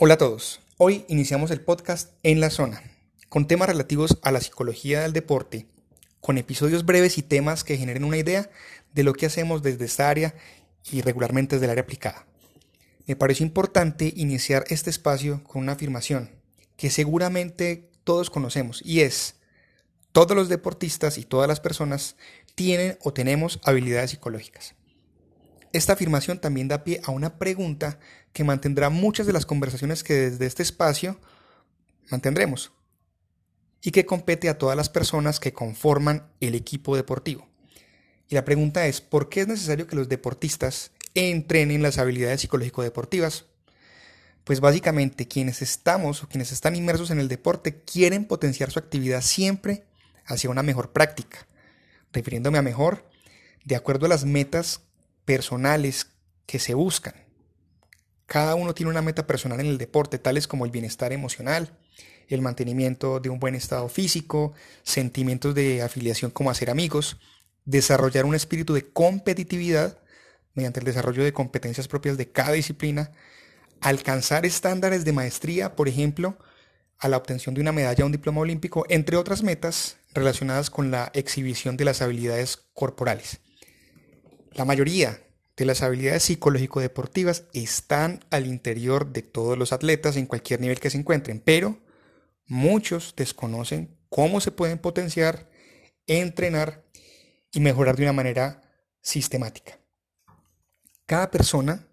Hola a todos. Hoy iniciamos el podcast En la Zona, con temas relativos a la psicología del deporte, con episodios breves y temas que generen una idea de lo que hacemos desde esta área y regularmente desde el área aplicada. Me parece importante iniciar este espacio con una afirmación que seguramente todos conocemos y es, todos los deportistas y todas las personas tienen o tenemos habilidades psicológicas. Esta afirmación también da pie a una pregunta que mantendrá muchas de las conversaciones que desde este espacio mantendremos y que compete a todas las personas que conforman el equipo deportivo. Y la pregunta es, ¿por qué es necesario que los deportistas entrenen las habilidades psicológico-deportivas? Pues básicamente quienes estamos o quienes están inmersos en el deporte quieren potenciar su actividad siempre hacia una mejor práctica. Refiriéndome a mejor, de acuerdo a las metas personales que se buscan. Cada uno tiene una meta personal en el deporte, tales como el bienestar emocional, el mantenimiento de un buen estado físico, sentimientos de afiliación como hacer amigos, desarrollar un espíritu de competitividad mediante el desarrollo de competencias propias de cada disciplina, alcanzar estándares de maestría, por ejemplo, a la obtención de una medalla o un diploma olímpico, entre otras metas relacionadas con la exhibición de las habilidades corporales. La mayoría de las habilidades psicológico-deportivas están al interior de todos los atletas en cualquier nivel que se encuentren, pero muchos desconocen cómo se pueden potenciar, entrenar y mejorar de una manera sistemática. Cada persona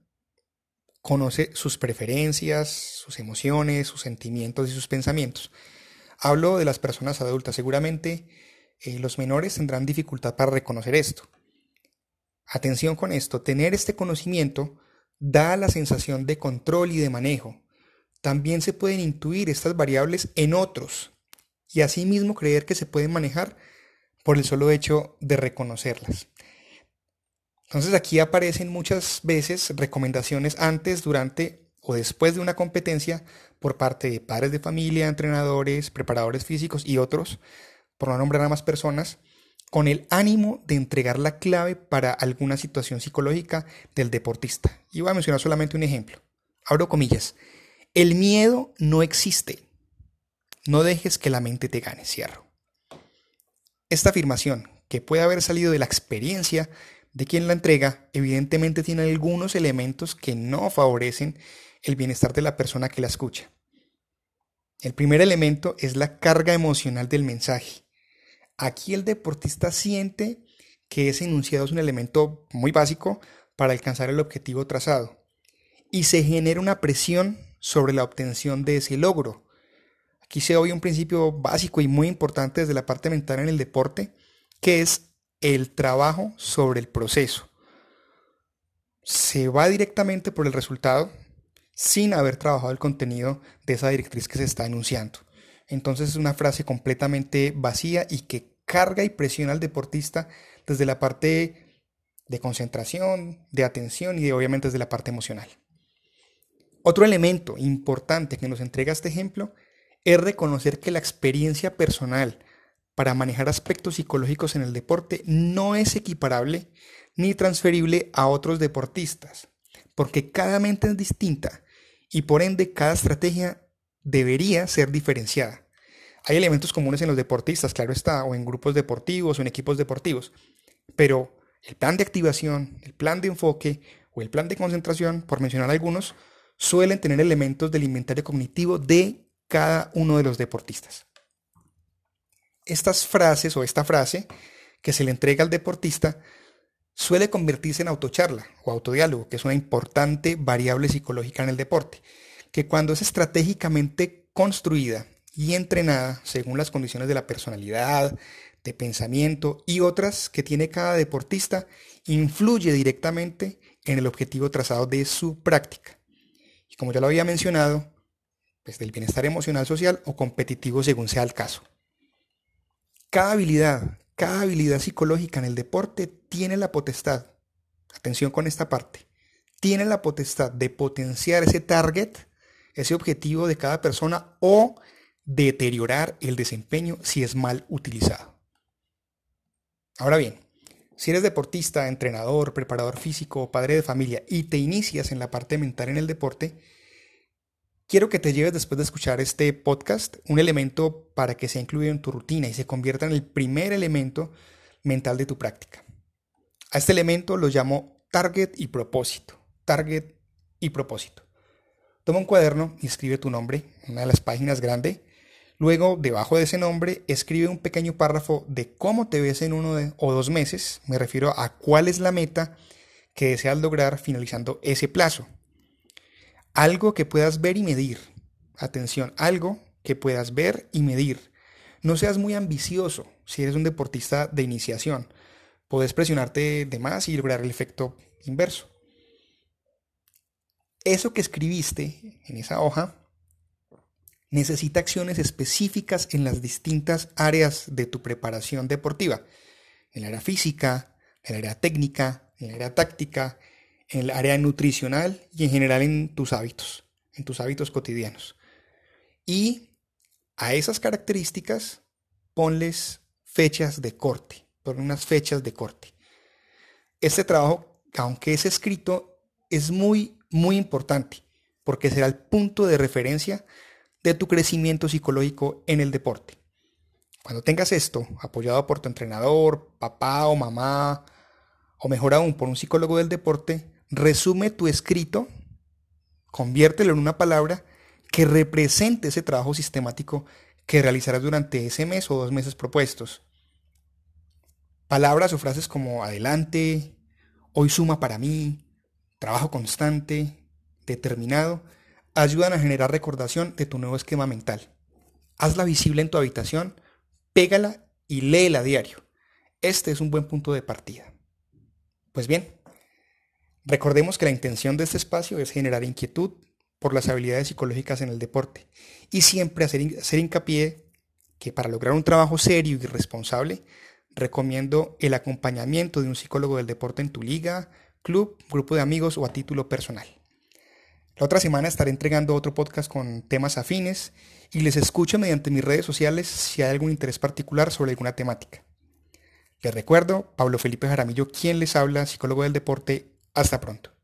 conoce sus preferencias, sus emociones, sus sentimientos y sus pensamientos. Hablo de las personas adultas. Seguramente eh, los menores tendrán dificultad para reconocer esto. Atención con esto, tener este conocimiento da la sensación de control y de manejo. También se pueden intuir estas variables en otros y asimismo creer que se pueden manejar por el solo hecho de reconocerlas. Entonces aquí aparecen muchas veces recomendaciones antes, durante o después de una competencia por parte de padres de familia, entrenadores, preparadores físicos y otros, por no nombrar a más personas, con el ánimo de entregar la clave para alguna situación psicológica del deportista. Y voy a mencionar solamente un ejemplo. Abro comillas. El miedo no existe. No dejes que la mente te gane. Cierro. Esta afirmación, que puede haber salido de la experiencia de quien la entrega, evidentemente tiene algunos elementos que no favorecen el bienestar de la persona que la escucha. El primer elemento es la carga emocional del mensaje. Aquí el deportista siente que ese enunciado es un elemento muy básico para alcanzar el objetivo trazado y se genera una presión sobre la obtención de ese logro. Aquí se oye un principio básico y muy importante desde la parte mental en el deporte, que es el trabajo sobre el proceso. Se va directamente por el resultado sin haber trabajado el contenido de esa directriz que se está enunciando. Entonces es una frase completamente vacía y que carga y presiona al deportista desde la parte de concentración, de atención y obviamente desde la parte emocional. Otro elemento importante que nos entrega este ejemplo es reconocer que la experiencia personal para manejar aspectos psicológicos en el deporte no es equiparable ni transferible a otros deportistas, porque cada mente es distinta y por ende cada estrategia debería ser diferenciada. Hay elementos comunes en los deportistas, claro está, o en grupos deportivos o en equipos deportivos, pero el plan de activación, el plan de enfoque o el plan de concentración, por mencionar algunos, suelen tener elementos del inventario cognitivo de cada uno de los deportistas. Estas frases o esta frase que se le entrega al deportista suele convertirse en autocharla o autodiálogo, que es una importante variable psicológica en el deporte, que cuando es estratégicamente construida y entrenada según las condiciones de la personalidad, de pensamiento y otras que tiene cada deportista, influye directamente en el objetivo trazado de su práctica. Y como ya lo había mencionado, pues del bienestar emocional, social o competitivo según sea el caso. Cada habilidad, cada habilidad psicológica en el deporte tiene la potestad, atención con esta parte, tiene la potestad de potenciar ese target, ese objetivo de cada persona o deteriorar el desempeño si es mal utilizado. Ahora bien, si eres deportista, entrenador, preparador físico, padre de familia y te inicias en la parte mental en el deporte, Quiero que te lleves después de escuchar este podcast un elemento para que sea incluido en tu rutina y se convierta en el primer elemento mental de tu práctica. A este elemento lo llamo target y propósito. Target y propósito. Toma un cuaderno y escribe tu nombre, una de las páginas grande. Luego, debajo de ese nombre, escribe un pequeño párrafo de cómo te ves en uno o dos meses. Me refiero a cuál es la meta que deseas lograr finalizando ese plazo. Algo que puedas ver y medir. Atención, algo que puedas ver y medir. No seas muy ambicioso si eres un deportista de iniciación. Puedes presionarte de más y lograr el efecto inverso. Eso que escribiste en esa hoja necesita acciones específicas en las distintas áreas de tu preparación deportiva. En el área física, en el área técnica, en el área táctica, en el área nutricional y en general en tus hábitos, en tus hábitos cotidianos. Y a esas características ponles fechas de corte, por unas fechas de corte. Este trabajo, aunque es escrito, es muy, muy importante porque será el punto de referencia de tu crecimiento psicológico en el deporte. Cuando tengas esto, apoyado por tu entrenador, papá o mamá, o mejor aún por un psicólogo del deporte, resume tu escrito, conviértelo en una palabra que represente ese trabajo sistemático que realizarás durante ese mes o dos meses propuestos. Palabras o frases como adelante, hoy suma para mí, trabajo constante, determinado, ayudan a generar recordación de tu nuevo esquema mental. Hazla visible en tu habitación, pégala y léela a diario. Este es un buen punto de partida. Pues bien, recordemos que la intención de este espacio es generar inquietud, por las habilidades psicológicas en el deporte y siempre hacer, hacer hincapié que para lograr un trabajo serio y responsable recomiendo el acompañamiento de un psicólogo del deporte en tu liga, club, grupo de amigos o a título personal. La otra semana estaré entregando otro podcast con temas afines y les escucho mediante mis redes sociales si hay algún interés particular sobre alguna temática. Les recuerdo, Pablo Felipe Jaramillo, quien les habla, psicólogo del deporte. Hasta pronto.